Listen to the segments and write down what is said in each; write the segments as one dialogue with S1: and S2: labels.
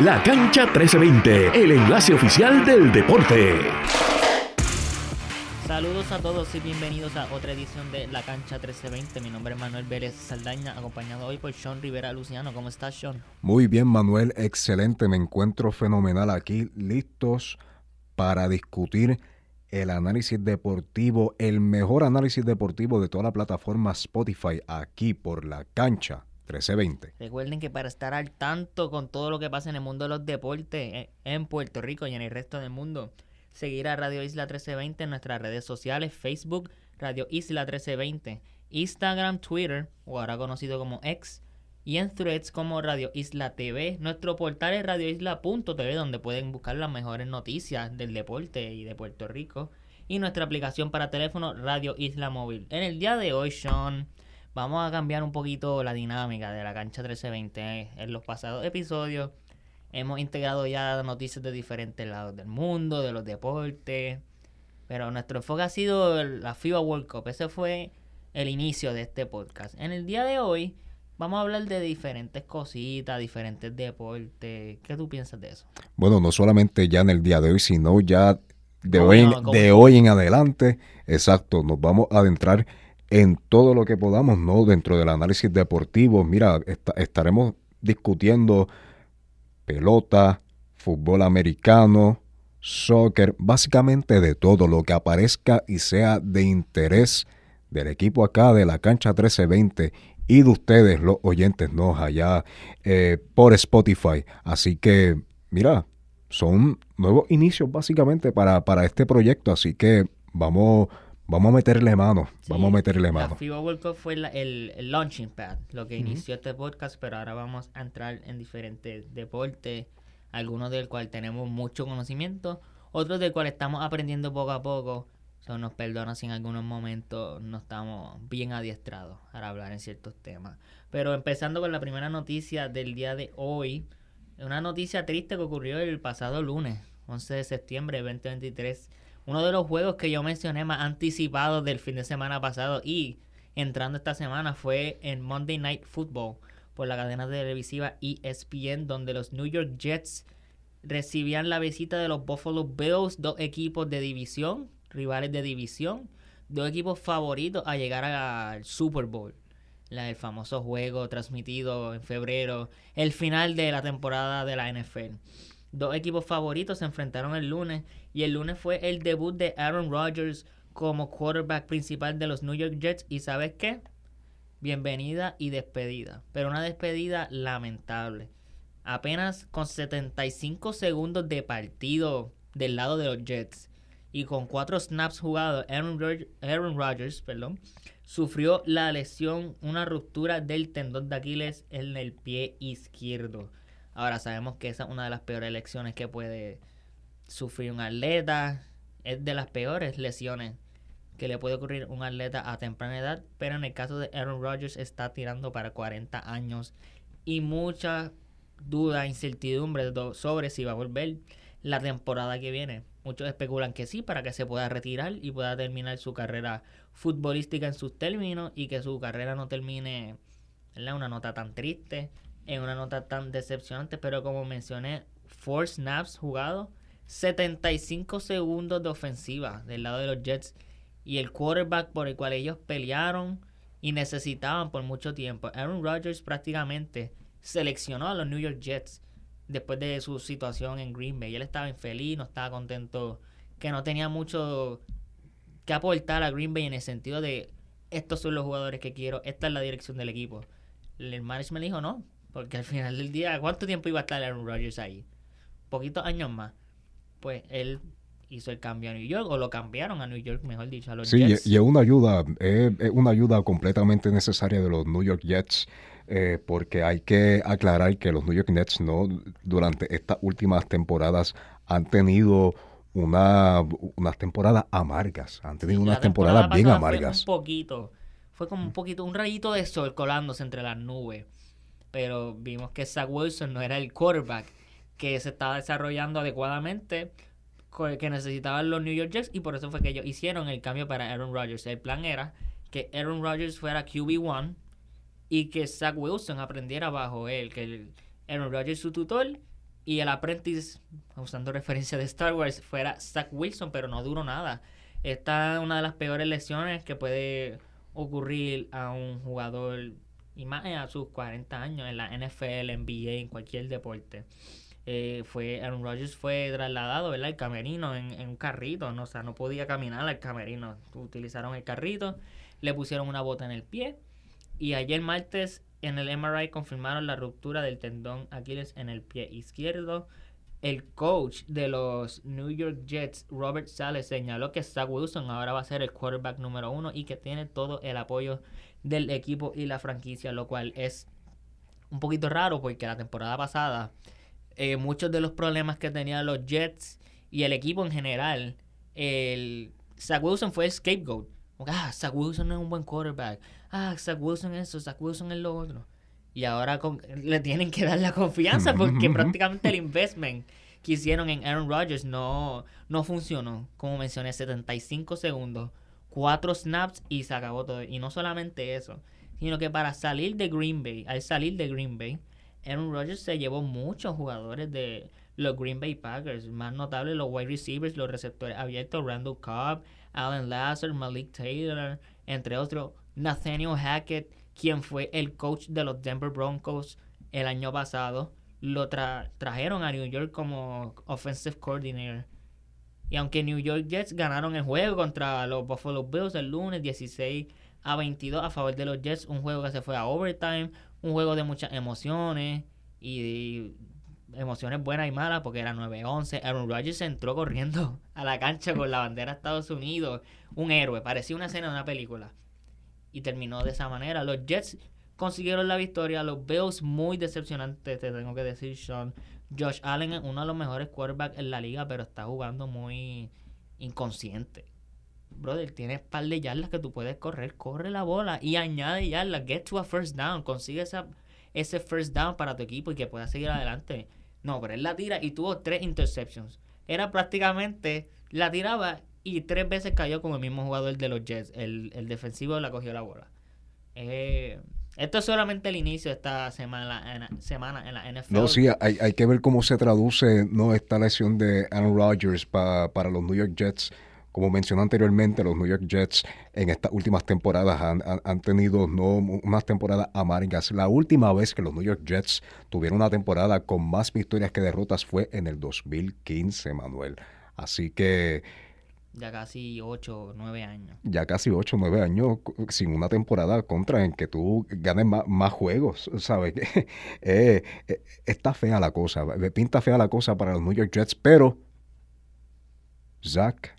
S1: La Cancha 1320, el enlace oficial del deporte.
S2: Saludos a todos y bienvenidos a otra edición de La Cancha 1320. Mi nombre es Manuel Vélez Saldaña, acompañado hoy por Sean Rivera Luciano. ¿Cómo estás, Sean?
S3: Muy bien, Manuel, excelente. Me encuentro fenomenal aquí, listos para discutir el análisis deportivo, el mejor análisis deportivo de toda la plataforma Spotify, aquí por La Cancha 1320.
S2: Recuerden que para estar al tanto con todo lo que pasa en el mundo de los deportes eh, en Puerto Rico y en el resto del mundo, seguir a Radio Isla 1320 en nuestras redes sociales, Facebook, Radio Isla 1320, Instagram, Twitter, o ahora conocido como X, y en threads como Radio Isla TV. Nuestro portal es radioisla.tv donde pueden buscar las mejores noticias del deporte y de Puerto Rico. Y nuestra aplicación para teléfono Radio Isla Móvil. En el día de hoy, Sean, vamos a cambiar un poquito la dinámica de la cancha 1320. En los pasados episodios hemos integrado ya noticias de diferentes lados del mundo, de los deportes. Pero nuestro enfoque ha sido la FIBA World Cup. Ese fue el inicio de este podcast. En el día de hoy vamos a hablar de diferentes cositas, diferentes deportes. ¿Qué tú piensas de eso?
S3: Bueno, no solamente ya en el día de hoy, sino ya de, hoy, en, de hoy en adelante. Exacto, nos vamos a adentrar en todo lo que podamos, ¿no? Dentro del análisis deportivo. Mira, estaremos discutiendo pelota, fútbol americano, soccer, básicamente de todo lo que aparezca y sea de interés del equipo acá de la cancha 1320 y de ustedes, los oyentes, ¿no? Allá eh, por Spotify. Así que, mira, son nuevos inicios básicamente para, para este proyecto, así que vamos Vamos a meterle mano, vamos a meterle mano.
S2: La FIBA World Cup fue el, launching pad, lo que inició este podcast, pero ahora vamos a entrar en diferentes deportes, algunos del cual tenemos mucho conocimiento, otros del cual estamos aprendiendo poco a poco. So, nos perdona si en algunos momentos no estamos bien adiestrados para hablar en ciertos temas. Pero empezando con la primera noticia del día de hoy, una noticia triste que ocurrió el pasado lunes, 11 de septiembre de 2023 uno de los juegos que yo mencioné más anticipados del fin de semana pasado y entrando esta semana fue en Monday Night Football por la cadena televisiva ESPN, donde los New York Jets recibían la visita de los Buffalo Bills, dos equipos de división, rivales de división, dos equipos favoritos a llegar al Super Bowl. el famoso juego transmitido en febrero, el final de la temporada de la NFL. Dos equipos favoritos se enfrentaron el lunes y el lunes fue el debut de Aaron Rodgers como quarterback principal de los New York Jets y ¿sabes qué? Bienvenida y despedida, pero una despedida lamentable. Apenas con 75 segundos de partido del lado de los Jets y con cuatro snaps jugados, Aaron, Rodgers perdón, sufrió la lesión, una ruptura del tendón de Aquiles en el pie izquierdo. Ahora sabemos que esa es una de las peores lesiones que puede sufrir un atleta. Es de las peores lesiones que le puede ocurrir un atleta a temprana edad. Pero en el caso de Aaron Rodgers está tirando para 40 años. Y mucha duda, incertidumbre sobre si va a volver la temporada que viene. Muchos especulan que sí, para que se pueda retirar y pueda terminar su carrera futbolística en sus términos y que su carrera no termine en una nota tan triste en una nota tan decepcionante, pero como mencioné, four snaps jugados, 75 segundos de ofensiva del lado de los Jets y el quarterback por el cual ellos pelearon y necesitaban por mucho tiempo. Aaron Rodgers prácticamente seleccionó a los New York Jets después de su situación en Green Bay. Él estaba infeliz, no estaba contento, que no tenía mucho que aportar a Green Bay en el sentido de estos son los jugadores que quiero, esta es la dirección del equipo. El management dijo no, porque al final del día, ¿cuánto tiempo iba a estar Aaron Rodgers ahí? Poquitos años más. Pues él hizo el cambio a New York, o lo cambiaron a New York, mejor dicho, a los Jets.
S3: Sí, y es una ayuda, es, una ayuda completamente necesaria de los New York Jets. Eh, porque hay que aclarar que los New York Nets no durante estas últimas temporadas han tenido una, unas temporadas amargas, han tenido unas temporadas bien amargas.
S2: Fue un poquito, fue como un poquito, un rayito de sol colándose entre las nubes pero vimos que Zach Wilson no era el quarterback que se estaba desarrollando adecuadamente que necesitaban los New York Jets y por eso fue que ellos hicieron el cambio para Aaron Rodgers. El plan era que Aaron Rodgers fuera QB1 y que Zach Wilson aprendiera bajo él, que Aaron Rodgers su tutor y el apprentice, usando referencia de Star Wars, fuera Zach Wilson, pero no duró nada. Esta es una de las peores lesiones que puede ocurrir a un jugador, y más a sus 40 años, en la NFL, NBA, en cualquier deporte. Eh, fue Aaron Rodgers fue trasladado, ¿verdad? El camerino en, en, un carrito, ¿no? sea, no podía caminar al camerino. Utilizaron el carrito, le pusieron una bota en el pie y ayer martes en el MRI confirmaron la ruptura del tendón Aquiles en el pie izquierdo. El coach de los New York Jets, Robert Sales, señaló que Zach Wilson ahora va a ser el quarterback número uno y que tiene todo el apoyo del equipo y la franquicia, lo cual es un poquito raro porque la temporada pasada eh, muchos de los problemas que tenían los Jets y el equipo en general, el Zach Wilson fue el scapegoat. Ah, Zach Wilson no es un buen quarterback. Ah, Zach Wilson es eso, Zach Wilson es lo otro. Y ahora le tienen que dar la confianza porque prácticamente el investment que hicieron en Aaron Rodgers no, no funcionó. Como mencioné, 75 segundos, 4 snaps y se acabó todo. Y no solamente eso, sino que para salir de Green Bay, al salir de Green Bay, Aaron Rodgers se llevó muchos jugadores de los Green Bay Packers, más notables los wide receivers, los receptores abiertos, Randall Cobb, Alan Lazar, Malik Taylor, entre otros, Nathaniel Hackett, quien fue el coach de los Denver Broncos el año pasado, lo trajeron a New York como offensive coordinator. Y aunque New York Jets ganaron el juego contra los Buffalo Bills el lunes 16 a 22 a favor de los Jets, un juego que se fue a overtime, un juego de muchas emociones y, emociones buenas y malas porque era 9-11. Aaron Rodgers entró corriendo a la cancha con la bandera de Estados Unidos, un héroe, parecía una escena de una película. Y terminó de esa manera. Los Jets consiguieron la victoria, los Bills muy decepcionantes, te tengo que decir, Sean. Josh Allen es uno de los mejores quarterbacks en la liga, pero está jugando muy inconsciente brother, tienes par de yardas que tú puedes correr, corre la bola y añade yardas, get to a first down, consigue ese first down para tu equipo y que puedas seguir adelante. No, pero él la tira y tuvo tres interceptions. Era prácticamente, la tiraba y tres veces cayó como el mismo jugador de los Jets. El, el defensivo la cogió la bola. Eh, esto es solamente el inicio de esta semana, en, semana en la NFL.
S3: No, sí, hay, hay, que ver cómo se traduce no esta lesión de Aaron Rodgers para los New York Jets como mencioné anteriormente, los New York Jets en estas últimas temporadas han, tenido no unas temporadas amargas. La última vez que los New York Jets tuvieron una temporada con más victorias que derrotas fue en el 2015, Manuel. Así que...
S2: Ya casi 8 o 9 años.
S3: Ya casi 8 o 9 años sin una temporada contra en que tú ganes más, juegos, ¿sabes? Eh, eh, está fea la cosa, pinta fea la cosa para los New York Jets, pero Zach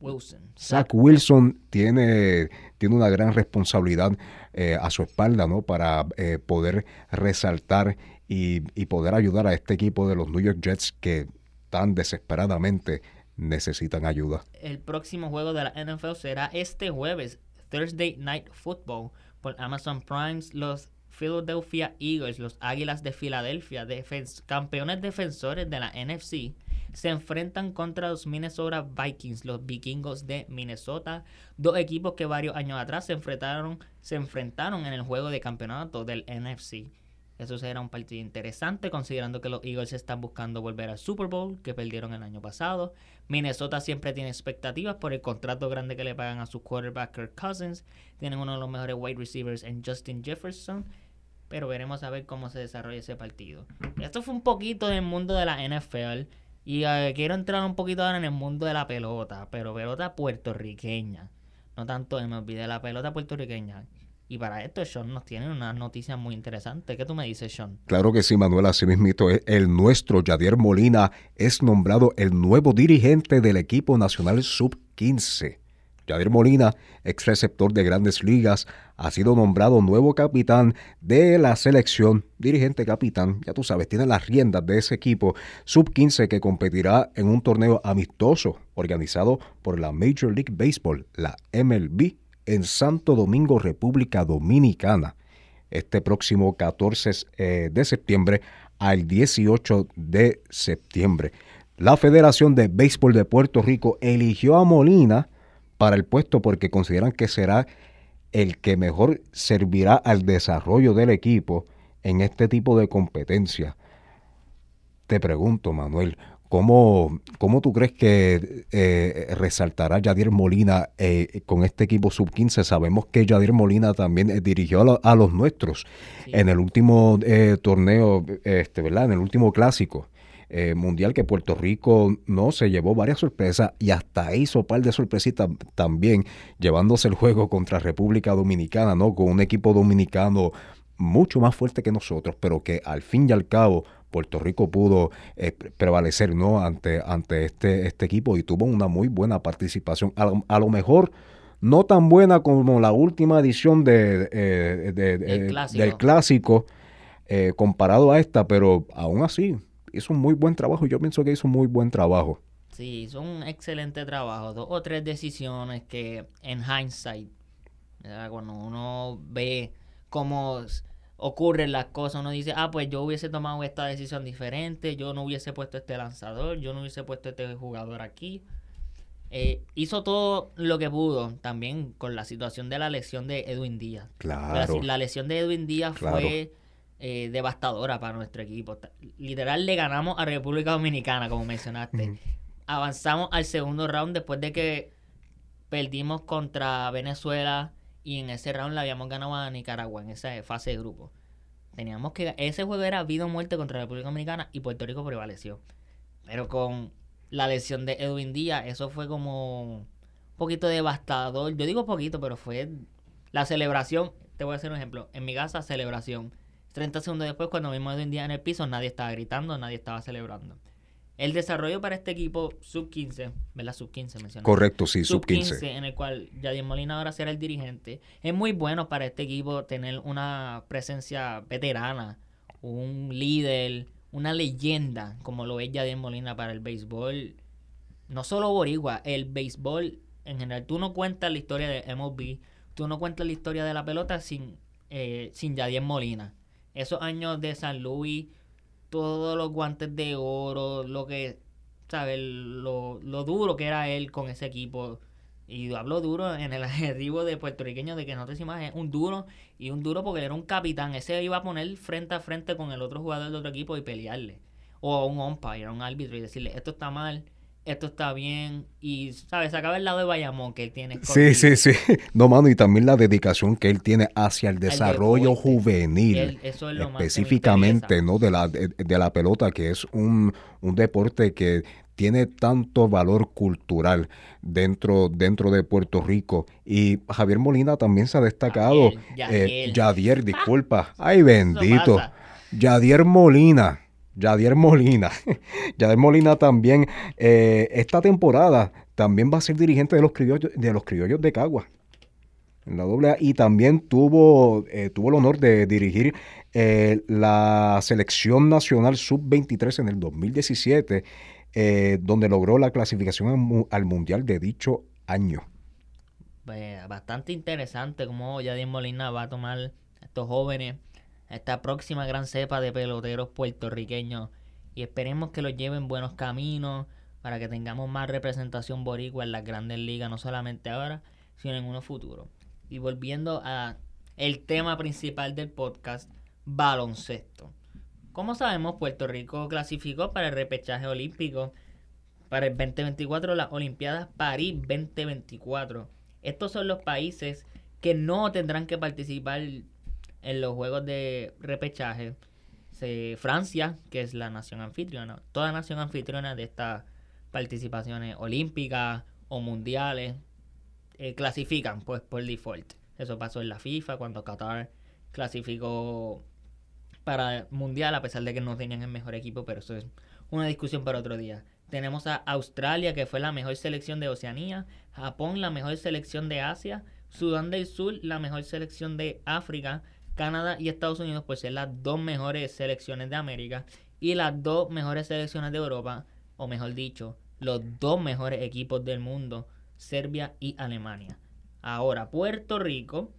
S2: Wilson.
S3: Zach Wilson tiene, tiene una gran responsabilidad eh, a su espalda, ¿no? Para eh, poder resaltar y, poder ayudar a este equipo de los New York Jets que tan desesperadamente necesitan ayuda.
S2: El próximo juego de la NFL será este jueves, Thursday Night Football, por Amazon Prime. Los Philadelphia Eagles, los Águilas de Filadelfia, campeones defensores de la NFC, se enfrentan contra los Minnesota Vikings, los vikingos de Minnesota, dos equipos que varios años atrás se enfrentaron, se enfrentaron en el juego de campeonato del NFC. Eso será un partido interesante considerando que los Eagles están buscando volver al Super Bowl que perdieron el año pasado. Minnesota siempre tiene expectativas por el contrato grande que le pagan a su quarterback Kirk Cousins. Tienen uno de los mejores wide receivers en Justin Jefferson. Pero veremos a ver cómo se desarrolla ese partido. Esto fue un poquito del mundo de la NFL. Y eh, quiero entrar un poquito ahora en el mundo de la pelota, pero pelota puertorriqueña. No tanto me olvidé la pelota puertorriqueña. Y para esto, Sean nos tiene una noticia muy interesante. ¿Qué tú me dices, Sean?
S3: Claro que sí, Manuel, así mismito. El nuestro Yadier Molina es nombrado el nuevo dirigente del equipo nacional sub-15. Javier Molina, ex receptor de grandes ligas, ha sido nombrado nuevo capitán de la selección, dirigente capitán, ya tú sabes, tiene las riendas de ese equipo sub-15 que competirá en un torneo amistoso organizado por la Major League Baseball, la MLB, en Santo Domingo, República Dominicana, este próximo 14 eh, de septiembre al 18 de septiembre. La Federación de Béisbol de Puerto Rico eligió a Molina para el puesto porque consideran que será el que mejor servirá al desarrollo del equipo en este tipo de competencia. te pregunto, Manuel, ¿Cómo, ¿Cómo, tú crees que eh, resaltará Yadier Molina eh, con este equipo sub-15? Sabemos que Yadier Molina también eh, dirigió a, los nuestros en el último torneo, este, ¿verdad? En el último clásico mundial que Puerto Rico no se llevó varias sorpresas y hasta hizo un par de sorpresitas también, llevándose el juego contra República Dominicana, ¿no? Con un equipo dominicano mucho más fuerte que nosotros, pero que al fin y al cabo Puerto Rico pudo eh, prevalecer ¿no? ante, ante este, este equipo y tuvo una muy buena participación. A, lo mejor no tan buena como la última edición de, eh, del clásico, eh, comparado a esta, pero aún así hizo un muy buen trabajo. Yo pienso que hizo un muy buen trabajo.
S2: Sí, hizo un excelente trabajo. Dos o tres decisiones que en hindsight, cuando uno ve cómo ocurren las cosas, uno dice, ah, pues yo hubiese tomado esta decisión diferente, yo no hubiese puesto este lanzador, yo no hubiese puesto este jugador aquí. Eh, hizo todo lo que pudo también con la situación de la lesión de Edwin Díaz.
S3: Claro.
S2: La, lesión de Edwin Díaz fue eh, devastadora para nuestro equipo. Literal le ganamos a República Dominicana, como mencionaste. Avanzamos al segundo round después de que perdimos contra Venezuela y en ese round le habíamos ganado a Nicaragua en esa fase de grupo. Teníamos que. Ese juego era vida o muerte contra la República Dominicana y Puerto Rico prevaleció. Pero con la lesión de Edwin Díaz, eso fue como un poquito devastador. Yo digo poquito, pero fue la celebración. Te voy a hacer un ejemplo. En mi casa, celebración. 30 segundos después, cuando vimos a Edwin Díaz en el piso, nadie estaba gritando, nadie estaba celebrando. El desarrollo para este equipo sub-15, ¿verdad? Sub-15 mencioné.
S3: Correcto, sí, sub-15.
S2: en el cual Yadier Molina ahora será el dirigente. Es muy bueno para este equipo tener una presencia veterana, un líder, una leyenda, como lo es Yadier Molina para el béisbol. No solo boricua, el béisbol en general. Tú no cuentas la historia de MLB, tú no cuentas la historia de la pelota sin, eh, sin Yadier Molina. Esos años de San Luis todos los guantes de oro, lo que, ¿sabes? Lo, lo duro que era él con ese equipo. Y hablo duro en el adjetivo de puertorriqueño de que no te imaginas, un duro y un duro porque era un capitán. Ese iba a poner frente a frente con el otro jugador del otro equipo y pelearle. O un umpire, un árbitro y decirle, esto está mal, esto está bien. Y, ¿sabes? Acaba el lado de Bayamón que él tiene.
S3: Sí, sí, sí. No, mano, y también la dedicación que él tiene hacia el desarrollo juvenil. específicamente, ¿no? De la, de, la pelota, que es un, deporte que tiene tanto valor cultural dentro, dentro de Puerto Rico. Y Javier Molina también se ha destacado. Yadier, eh, disculpa. Ay, bendito. Yadier Molina Yadier Molina. Yadier Molina también, eh, esta temporada, también va a ser dirigente de los criollos de, los criollos de Cagua. En la doble y también tuvo, eh, tuvo el honor de dirigir eh, la selección nacional sub-23 en el 2017, donde logró la clasificación al mundial de dicho año.
S2: Bastante interesante cómo Yadier Molina va a tomar a estos jóvenes esta próxima gran cepa de peloteros puertorriqueños y esperemos que los lleven buenos caminos para que tengamos más representación boricua en las grandes ligas, no solamente ahora, sino en uno futuro. Y volviendo a el tema principal del podcast, baloncesto. Como sabemos, Puerto Rico clasificó para el repechaje olímpico para el 2024, las Olimpiadas París 2024. Estos son los países que no tendrán que participar en los juegos de repechaje, Francia, que es la nación anfitriona, toda nación anfitriona de estas participaciones olímpicas o mundiales, eh, clasifican pues por default. Eso pasó en la FIFA cuando Qatar clasificó para mundial a pesar de que no tenían el mejor equipo, pero eso es una discusión para otro día. Tenemos a Australia, que fue la mejor selección de Oceanía, Japón, la mejor selección de Asia, Sudán del Sur, la mejor selección de África, Canadá y Estados Unidos pues ser las dos mejores selecciones de América y las dos mejores selecciones de Europa, o mejor dicho, los dos mejores equipos del mundo, Serbia y Alemania. Ahora, Puerto Rico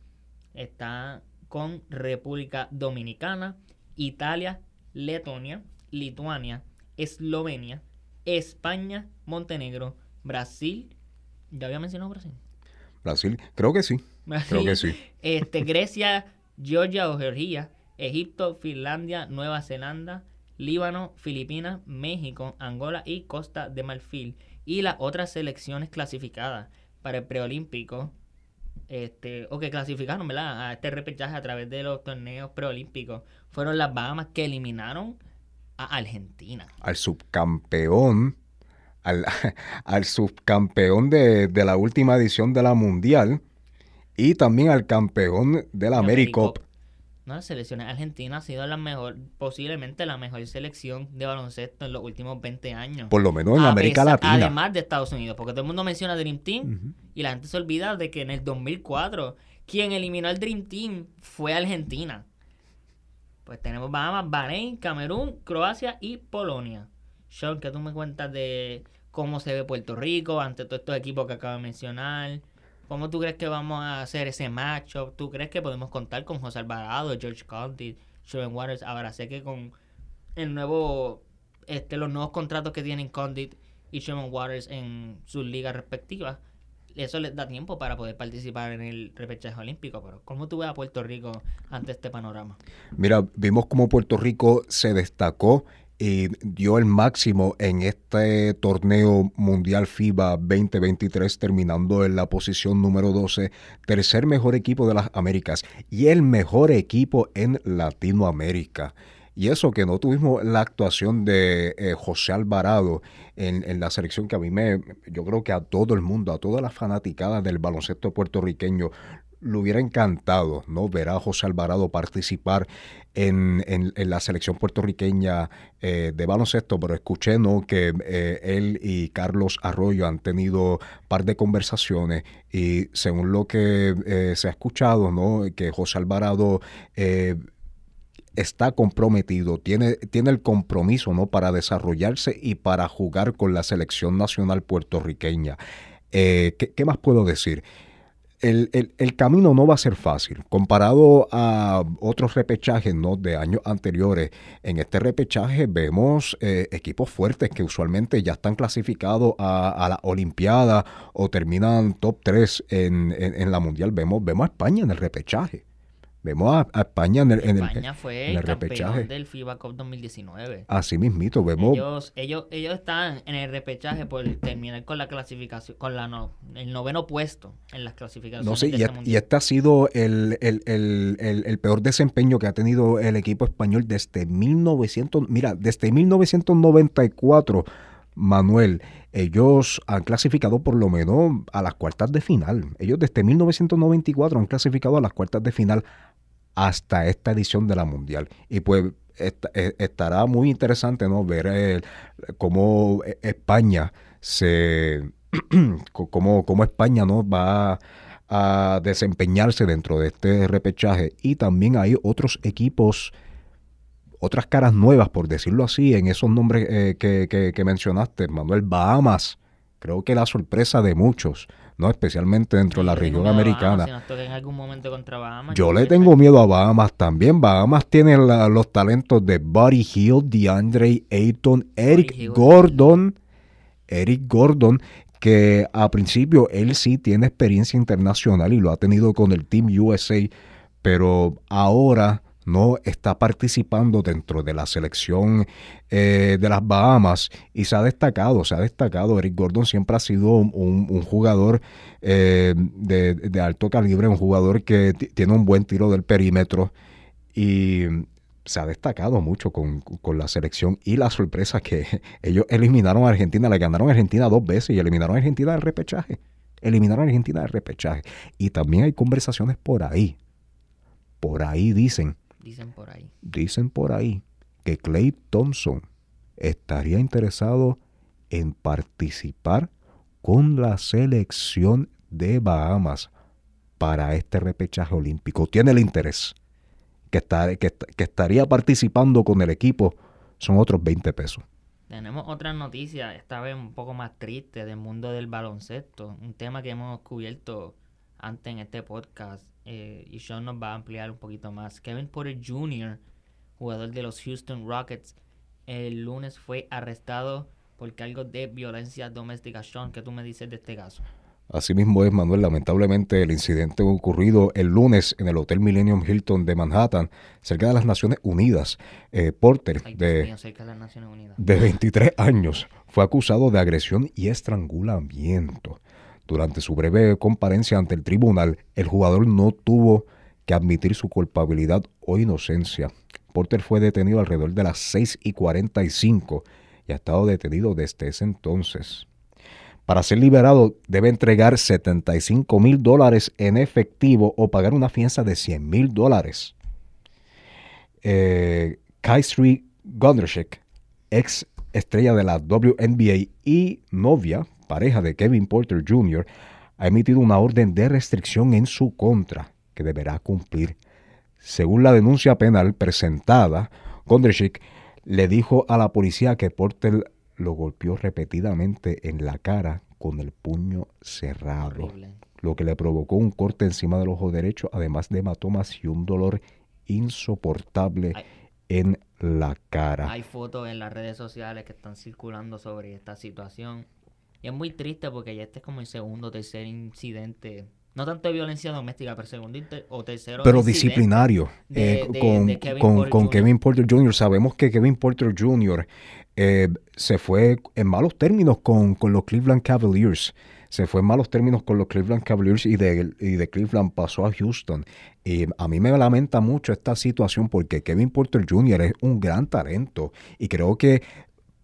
S2: está con República Dominicana, Italia, Letonia, Lituania, Eslovenia, España, Montenegro, Brasil. ¿Ya había mencionado Brasil?
S3: Brasil, creo que sí. creo que sí.
S2: Este, Grecia, Georgia o Georgia, Egipto, Finlandia, Nueva Zelanda, Líbano, Filipinas, México, Angola y Costa de Marfil. Y las otras selecciones clasificadas para el preolímpico, este, o que clasificaron a este repechaje a través de los torneos preolímpicos, fueron las Bahamas que eliminaron a Argentina.
S3: Al subcampeón, al, al subcampeón de, de, la última edición de la Mundial y también al campeón de la AmeriCup.
S2: No, la selección argentina ha sido la mejor, posiblemente la mejor selección de baloncesto en los últimos 20 años.
S3: Por lo menos en América Latina.
S2: Además de Estados Unidos, porque todo el mundo menciona Dream Team y la gente se olvida de que en el 2004 quien eliminó al Dream Team fue Argentina. Pues tenemos Bahamas, Bahrein, Camerún, Croacia y Polonia. Sean, ¿qué tú me cuentas de cómo se ve Puerto Rico ante todos estos equipos que acabo de mencionar? ¿Cómo tú crees que vamos a hacer ese matchup? ¿Tú crees que podemos contar con José Alvarado, George Condit, Sean Waters? Ahora sé que con el nuevo, este, los nuevos contratos que tienen Condit y Sean Waters en sus ligas respectivas, eso les da tiempo para poder participar en el repechaje olímpico. Pero ¿cómo tú ves a Puerto Rico ante este panorama?
S3: Mira, vimos cómo Puerto Rico se destacó y dio el máximo en este torneo mundial FIBA 2023, terminando en la posición número 12, tercer mejor equipo de las Américas y el mejor equipo en Latinoamérica. Y eso que no tuvimos la actuación de eh, José Alvarado en, en, la selección que a mí me, yo creo que a todo el mundo, a todas las fanaticadas del baloncesto puertorriqueño, le hubiera encantado ¿no? ver a José Alvarado participar en, en, la selección puertorriqueña eh, de baloncesto, pero escuché que eh, él y Carlos Arroyo han tenido par de conversaciones y según lo que eh, se ha escuchado, ¿no? que José Alvarado está comprometido, tiene, tiene el compromiso ¿no? para desarrollarse y para jugar con la selección nacional puertorriqueña. ¿qué, ¿Qué más puedo decir? El, camino no va a ser fácil. Comparado a otros repechajes ¿no? de años anteriores, en este repechaje vemos eh, equipos fuertes que usualmente ya están clasificados a, la Olimpiada o terminan top 3 en, en, la Mundial. Vemos, vemos a España en el repechaje. Vemos a, España en el, en
S2: España fue el, repechaje del FIBA Cup 2019.
S3: Así mismito, vemos.
S2: Ellos, ellos, ellos están en el repechaje por terminar con la clasificación, con la no, el noveno puesto en las clasificaciones.
S3: No sé, y, este y, este ha sido el, el, peor desempeño que ha tenido el equipo español desde 1900, mira, desde 1994, Manuel ellos han clasificado por lo menos a las cuartas de final. Ellos desde 1994 han clasificado a las cuartas de final hasta esta edición de la Mundial. Y pues e, estará muy interesante ¿no? ver eh, cómo España se cómo, cómo España ¿no? va a desempeñarse dentro de este repechaje. Y también hay otros equipos, otras caras nuevas, por decirlo así, en esos nombres eh, que, que, que mencionaste, Manuel Bahamas. Creo que la sorpresa de muchos ¿no? Especialmente dentro de la región americana. yo le tengo miedo a Bahamas también. Bahamas tiene los talentos de Buddy Hill, DeAndre Ayton, Eric Gordon. Eric Gordon, que a principio él sí tiene experiencia internacional y lo ha tenido con el Team USA, pero ahora no está participando dentro de la selección eh, de las Bahamas y se ha destacado, se ha destacado. Eric Gordon siempre ha sido un, jugador eh, de, alto calibre, un jugador que tiene un buen tiro del perímetro y se ha destacado mucho con, con, la selección y la sorpresa que ellos eliminaron a Argentina, le ganaron a Argentina dos veces y eliminaron a Argentina del repechaje. Eliminaron a Argentina del repechaje. Y también hay conversaciones por ahí. Por ahí dicen
S2: Dicen por ahí.
S3: Dicen por ahí que Clay Thompson estaría interesado en participar con la selección de Bahamas para este repechaje olímpico. Tiene el interés. Que, está, que, estaría participando con el equipo son otros 20 pesos.
S2: Tenemos otra noticia, esta vez un poco más triste, del mundo del baloncesto. Un tema que hemos cubierto antes en este podcast eh, y Sean nos va a ampliar un poquito más. Kevin Porter Jr., jugador de los Houston Rockets, el lunes fue arrestado por cargos de violencia doméstica. Sean, ¿qué tú me dices de este caso?
S3: Asimismo es, Manuel, lamentablemente el incidente ocurrido el lunes en el Hotel Millennium Hilton de Manhattan, cerca de las Naciones Unidas. Eh, Porter, de, de 23 años, fue acusado de agresión y estrangulamiento. Durante su breve comparencia ante el tribunal, el jugador no tuvo que admitir su culpabilidad o inocencia. Porter fue detenido alrededor de las 6 y 45 y ha estado detenido desde ese entonces. Para ser liberado debe entregar 75 mil dólares en efectivo o pagar una fianza de 100 mil dólares. Eh, Kaisri Gondrshik, ex estrella de la WNBA y novia, pareja de Kevin Porter Jr., ha emitido una orden de restricción en su contra que deberá cumplir. Según la denuncia penal presentada, Gondrshik le dijo a la policía que Porter lo golpeó repetidamente en la cara con el puño cerrado, lo que le provocó un corte encima del ojo derecho, además de hematomas y un dolor insoportable en la cara.
S2: Hay fotos en las redes sociales que están circulando sobre esta situación. Y es muy triste porque ya este es como el segundo o tercer incidente no tanto de violencia doméstica, pero segundo o tercero.
S3: Pero disciplinario. Eh, con, Kevin, Porter Jr. Sabemos que Kevin Porter Jr. Eh, se fue en malos términos con, los Cleveland Cavaliers. Se fue en malos términos con los Cleveland Cavaliers y de, y de Cleveland pasó a Houston. Y a mí me lamenta mucho esta situación porque Kevin Porter Jr. es un gran talento y creo que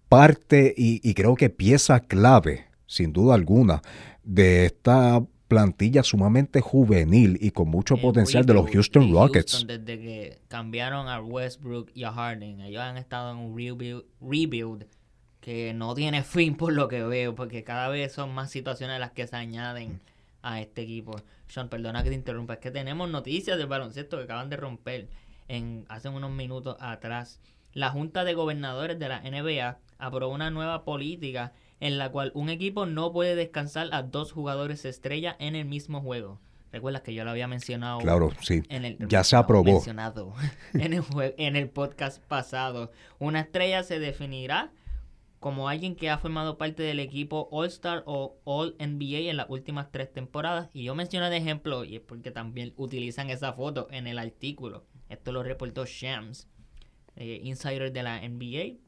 S3: parte y, y creo que pieza clave, sin duda alguna, de esta plantilla sumamente juvenil y con mucho potencial de los Houston Rockets.
S2: desde que cambiaron a Westbrook y a Harden, ellos han estado en un rebuild, que no tiene fin por lo que veo, porque cada vez son más situaciones las que se añaden a este equipo. Sean, perdona que te interrumpa, es que tenemos noticias del baloncesto que acaban de romper en hace unos minutos atrás. La Junta de Gobernadores de la NBA aprobó una nueva política en la cual un equipo no puede descansar a dos jugadores estrella en el mismo juego. Recuerdas que yo lo había mencionado.
S3: Claro, sí. ya se aprobó.
S2: Mencionado en, el en el podcast pasado. Una estrella se definirá como alguien que ha formado parte del equipo All-Star o All-NBA en las últimas tres temporadas. Y yo mencioné de ejemplo, y es porque también utilizan esa foto en el artículo. Esto lo reportó Shams, eh, insider de la NBA.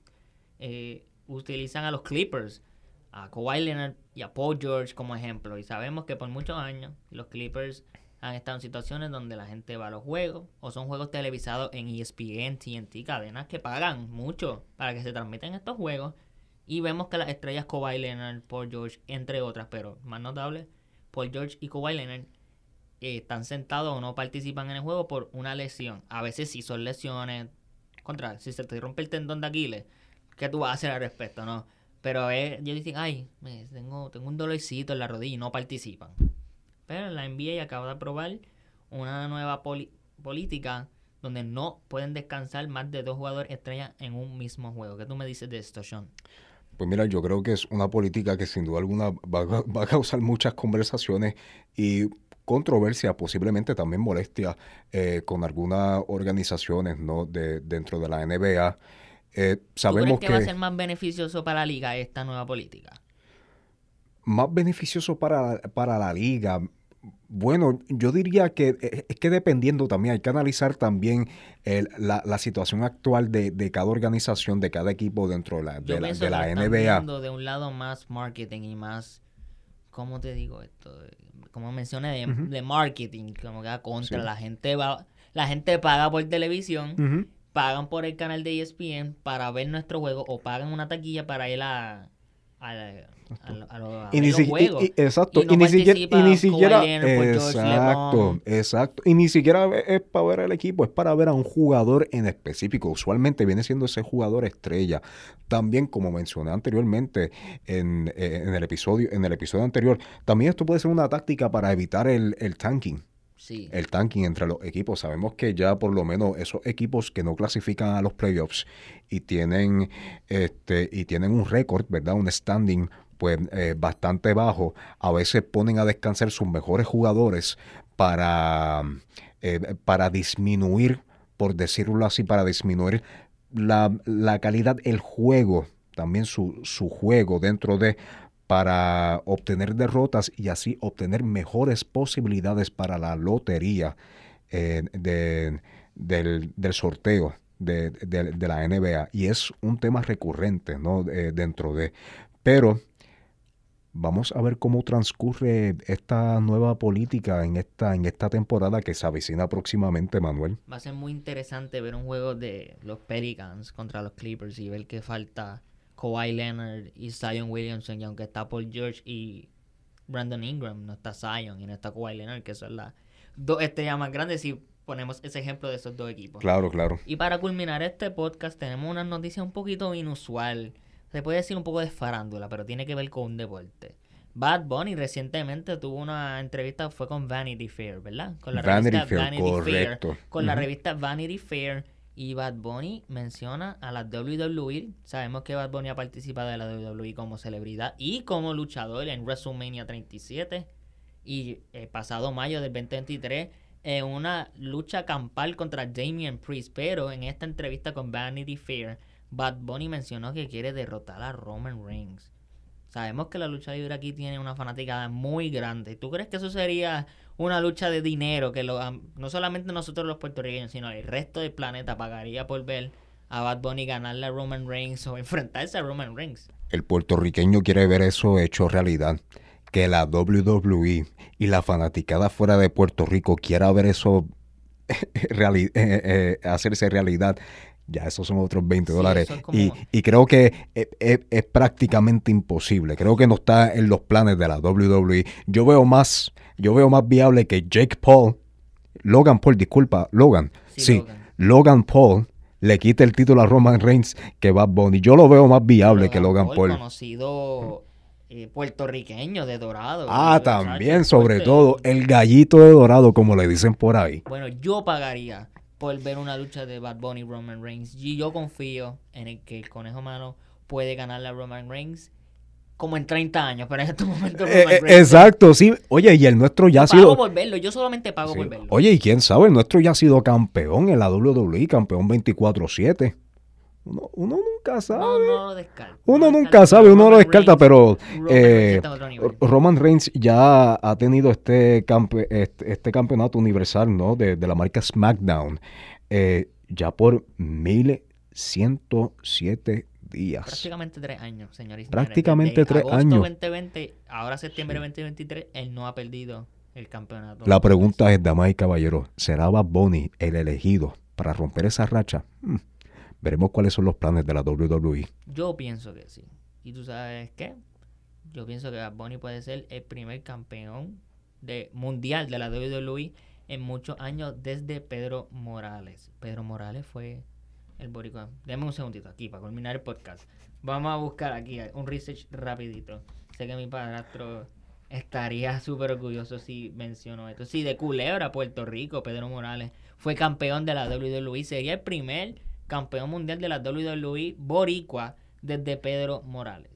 S2: Eh, utilizan a los Clippers a Kawhi Leonard y a Paul George como ejemplo. Y sabemos que por muchos años los Clippers han estado en situaciones donde la gente va a los juegos o son juegos televisados en ESPN, TNT, cadenas que pagan mucho para que se transmiten estos juegos. Y vemos que las estrellas Kawhi Leonard, Paul George, entre otras, pero más notable, Paul George y Kawhi Leonard eh, están sentados o no participan en el juego por una lesión. A veces sí son lesiones. Contra, si se te rompe el tendón de Aquiles, ¿qué tú vas a hacer al respecto? No pero ellos dicen, ay, tengo, tengo un dolorcito en la rodilla y no participan. Pero la NBA acaba de aprobar una nueva política donde no pueden descansar más de dos jugadores estrellas en un mismo juego. ¿Qué tú me dices de esto, Sean?
S3: Pues mira, yo creo que es una política que sin duda alguna va, a causar muchas conversaciones y controversia, posiblemente también molestia eh, con algunas organizaciones ¿no? de, dentro de la NBA. Eh, sabemos
S2: que, va a ser más beneficioso para la liga esta nueva política?
S3: Más beneficioso para, para la liga. Bueno, yo diría que eh, es que dependiendo también, hay que analizar también la, situación actual de, cada organización, de cada equipo dentro de la, de la, de la NBA.
S2: De un lado más marketing y más, ¿cómo te digo esto? Como mencioné, de, marketing, como que contra la gente va, la gente paga por televisión pagan por el canal de ESPN para ver nuestro juego o pagan una taquilla para ir a, a, a, los juegos.
S3: exacto. Y, ni siquiera, y ni siquiera exacto, exacto. Y ni siquiera es para ver al equipo, es para ver a un jugador en específico. Usualmente viene siendo ese jugador estrella. También, como mencioné anteriormente en, eh, en el episodio, en el episodio anterior, también esto puede ser una táctica para evitar el, el tanking el tanking entre los equipos. Sabemos que ya por lo menos esos equipos que no clasifican a los playoffs y tienen, este, y tienen un récord, ¿verdad? Un standing pues eh, bastante bajo, a veces ponen a descansar sus mejores jugadores para, eh, para disminuir, por decirlo así, para disminuir la, la calidad, el juego, también su, su juego dentro de para obtener derrotas y así obtener mejores posibilidades para la lotería eh, del, sorteo de, la NBA. Y es un tema recurrente ¿no? dentro de... Pero Vamos a ver cómo transcurre esta nueva política en esta, en esta temporada que se avecina próximamente, Manuel.
S2: Va a ser muy interesante ver un juego de los Pelicans contra los Clippers y ver que falta Kawhi Leonard y Zion Williamson. Y aunque está Paul George y Brandon Ingram, no está Zion y no está Kawhi Leonard, que son las dos estrellas más grandes si ponemos ese ejemplo de esos dos equipos.
S3: Claro, claro.
S2: Y para culminar este podcast tenemos una noticia un poquito inusual se puede decir un poco de farándula, pero tiene que ver con un deporte. Bad Bunny recientemente tuvo una entrevista, fue con Vanity Fair, ¿verdad? Con la
S3: Vanity revista Fair, Vanity correcto.
S2: Fair. Con la revista Vanity Fair. Y Bad Bunny menciona a la WWE. Sabemos que Bad Bunny ha participado de la WWE como celebridad y como luchador en WrestleMania 37. Y el pasado mayo del 2023 en una lucha campal contra Damian Priest. Pero en esta entrevista con Vanity Fair Bad Bunny mencionó que quiere derrotar a Roman Reigns. Sabemos que la lucha libre aquí tiene una fanaticada muy grande. ¿Tú crees que eso sería una lucha de dinero que lo, no solamente nosotros los puertorriqueños, sino el resto del planeta pagaría por ver a Bad Bunny ganarle a Roman Reigns o enfrentarse a Roman Reigns?
S3: El puertorriqueño quiere ver eso hecho realidad. Que la WWE y la fanaticada fuera de Puerto Rico quiera ver eso eh, eh, hacerse realidad ya esos son otros 20 dólares. Y, creo que es, prácticamente imposible. Creo que no está en los planes de la WWE. Yo veo más, yo veo más viable que Jake Paul, Logan Paul, disculpa, Logan. Sí, Logan. Paul le quite el título a Roman Reigns que Bad Bunny. Yo lo veo más viable que Logan Paul.
S2: conocido eh, puertorriqueño de Dorado.
S3: Ah, también, sobre todo, el gallito de Dorado, como le dicen por ahí.
S2: Bueno, yo pagaría por ver una lucha de Bad Bunny y Roman Reigns. Y yo confío en el que el Conejo Malo puede ganarle a Roman Reigns como en 30 años, pero en este momento
S3: eh, Roman eh, Exacto, sí. Oye, y el nuestro ya ha sido...
S2: Pago por verlo, yo solamente pago por verlo.
S3: Oye, y quién sabe, el nuestro ya ha sido campeón en la WWE, campeón 24-7. Uno, nunca sabe. No,
S2: no lo descarta.
S3: Uno nunca sabe, uno lo descarta, pero eh, Roman Reigns ya ha tenido este, este, este, campeonato universal ¿no? de, la marca SmackDown eh, ya por 1107 días.
S2: Prácticamente tres años, señores.
S3: Prácticamente tres agosto años.
S2: 2020, ahora septiembre 2023, él no ha perdido el campeonato.
S3: La pregunta es, damas y caballeros, ¿será Bad Bunny el elegido para romper esa racha? Hmm. Veremos cuáles son los planes de la WWE.
S2: Yo pienso que sí. ¿Y tú sabes qué? Yo pienso que Bad Bunny puede ser el primer campeón de mundial de la WWE en muchos años desde Pedro Morales. Pedro Morales fue el boricua. Deme un segundito aquí para culminar el podcast. Vamos a buscar aquí un research rapidito. Sé que mi padrastro estaría súper orgulloso si mencionó esto. Sí, de Culebra, Puerto Rico, Pedro Morales fue campeón de la WWE. Sería el primer campeón mundial de la WWE Boricua desde Pedro Morales.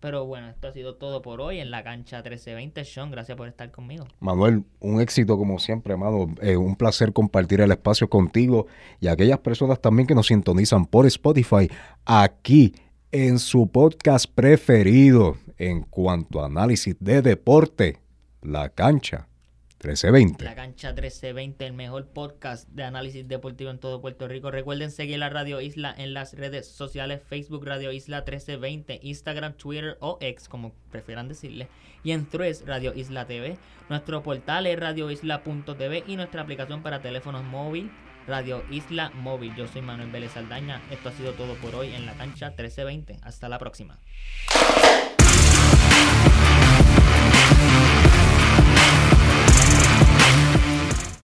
S2: Pero bueno, esto ha sido todo por hoy en la cancha 1320. Sean, gracias por estar conmigo.
S3: Manuel, un éxito como siempre, amado. Eh, un placer compartir el espacio contigo y aquellas personas también que nos sintonizan por Spotify aquí en su podcast preferido en cuanto a análisis de deporte, la cancha 1320.
S2: La cancha 1320, el mejor podcast de análisis deportivo en todo Puerto Rico. Recuerden seguir la Radio Isla en las redes sociales, Facebook Radio Isla 1320, Instagram, Twitter o X, como prefieran decirle. Y en Threads Radio Isla TV. Nuestro portal es radioisla.tv y nuestra aplicación para teléfonos móvil, Radio Isla Móvil. Yo soy Manuel Vélez Aldaña. Esto ha sido todo por hoy en la cancha 1320. Hasta la próxima.